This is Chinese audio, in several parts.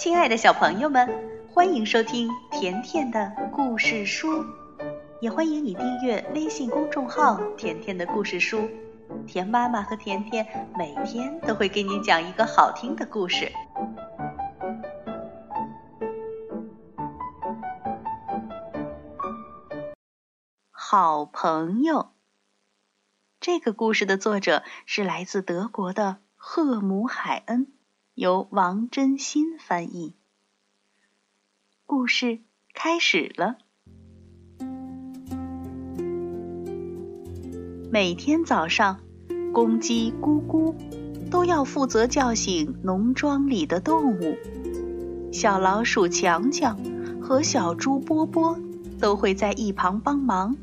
亲爱的小朋友们，欢迎收听甜甜的故事书，也欢迎你订阅微信公众号“甜甜的故事书”。甜妈妈和甜甜每天都会给你讲一个好听的故事。好朋友，这个故事的作者是来自德国的赫姆海恩。由王真心翻译。故事开始了。每天早上，公鸡咕咕都要负责叫醒农庄里的动物。小老鼠强强和小猪波波都会在一旁帮忙，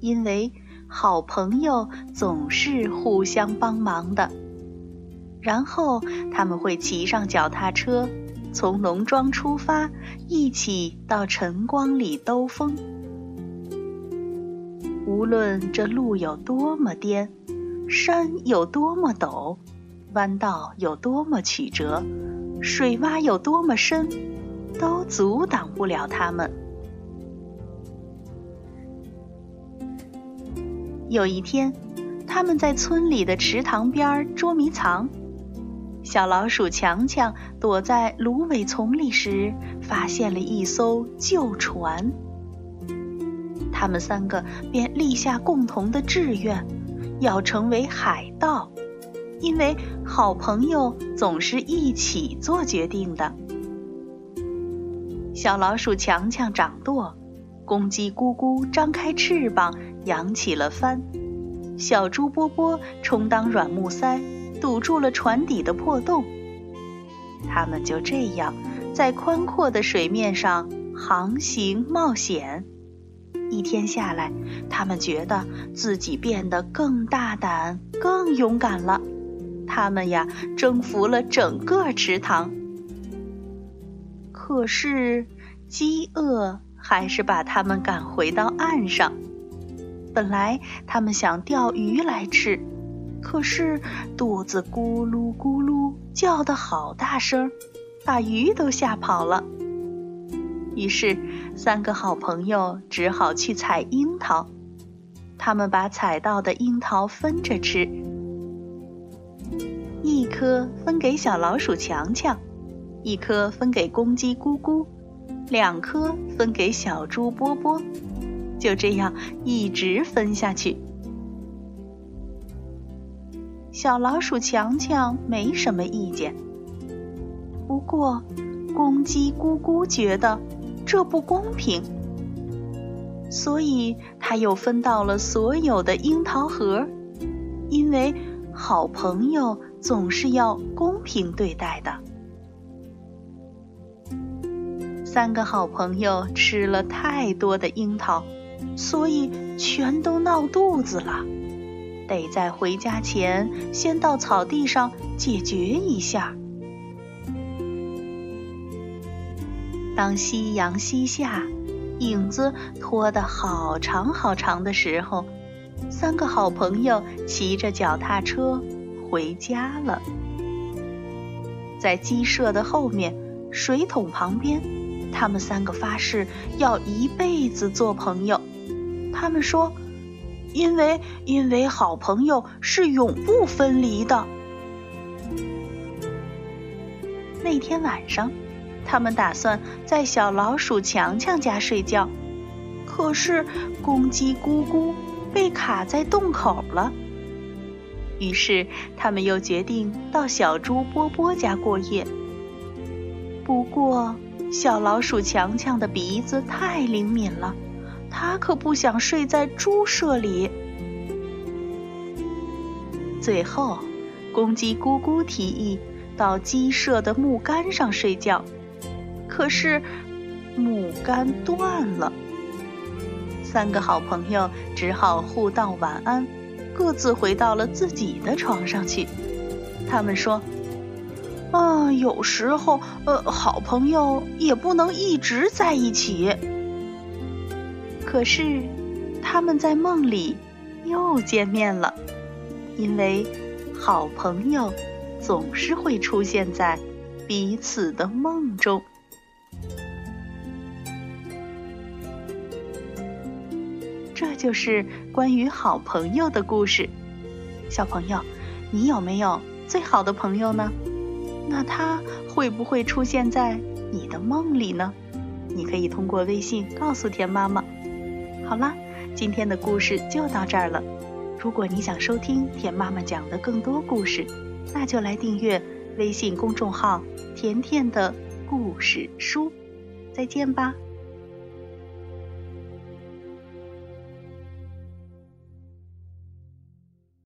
因为好朋友总是互相帮忙的。然后他们会骑上脚踏车，从农庄出发，一起到晨光里兜风。无论这路有多么颠，山有多么陡，弯道有多么曲折，水洼有多么深，都阻挡不了他们。有一天，他们在村里的池塘边捉迷藏。小老鼠强强躲在芦苇丛里时，发现了一艘旧船。他们三个便立下共同的志愿，要成为海盗，因为好朋友总是一起做决定的。小老鼠强强掌舵，公鸡咕咕张开翅膀扬起了帆，小猪波波充当软木塞。堵住了船底的破洞，他们就这样在宽阔的水面上航行冒险。一天下来，他们觉得自己变得更大胆、更勇敢了。他们呀，征服了整个池塘。可是，饥饿还是把他们赶回到岸上。本来他们想钓鱼来吃。可是肚子咕噜咕噜叫得好大声，把鱼都吓跑了。于是，三个好朋友只好去采樱桃。他们把采到的樱桃分着吃，一颗分给小老鼠强强，一颗分给公鸡咕咕，两颗分给小猪波波。就这样一直分下去。小老鼠强强没什么意见，不过公鸡咕咕觉得这不公平，所以他又分到了所有的樱桃核，因为好朋友总是要公平对待的。三个好朋友吃了太多的樱桃，所以全都闹肚子了。得在回家前先到草地上解决一下。当夕阳西下，影子拖得好长好长的时候，三个好朋友骑着脚踏车回家了。在鸡舍的后面，水桶旁边，他们三个发誓要一辈子做朋友。他们说。因为，因为好朋友是永不分离的。那天晚上，他们打算在小老鼠强强家睡觉，可是公鸡咕咕被卡在洞口了。于是，他们又决定到小猪波波家过夜。不过，小老鼠强强的鼻子太灵敏了。他可不想睡在猪舍里。最后，公鸡咕咕提议到鸡舍的木杆上睡觉，可是木杆断了。三个好朋友只好互道晚安，各自回到了自己的床上去。他们说：“啊，有时候，呃，好朋友也不能一直在一起。”可是，他们在梦里又见面了，因为好朋友总是会出现在彼此的梦中。这就是关于好朋友的故事。小朋友，你有没有最好的朋友呢？那他会不会出现在你的梦里呢？你可以通过微信告诉田妈妈。好啦，今天的故事就到这儿了。如果你想收听甜妈妈讲的更多故事，那就来订阅微信公众号“甜甜的故事书”。再见吧。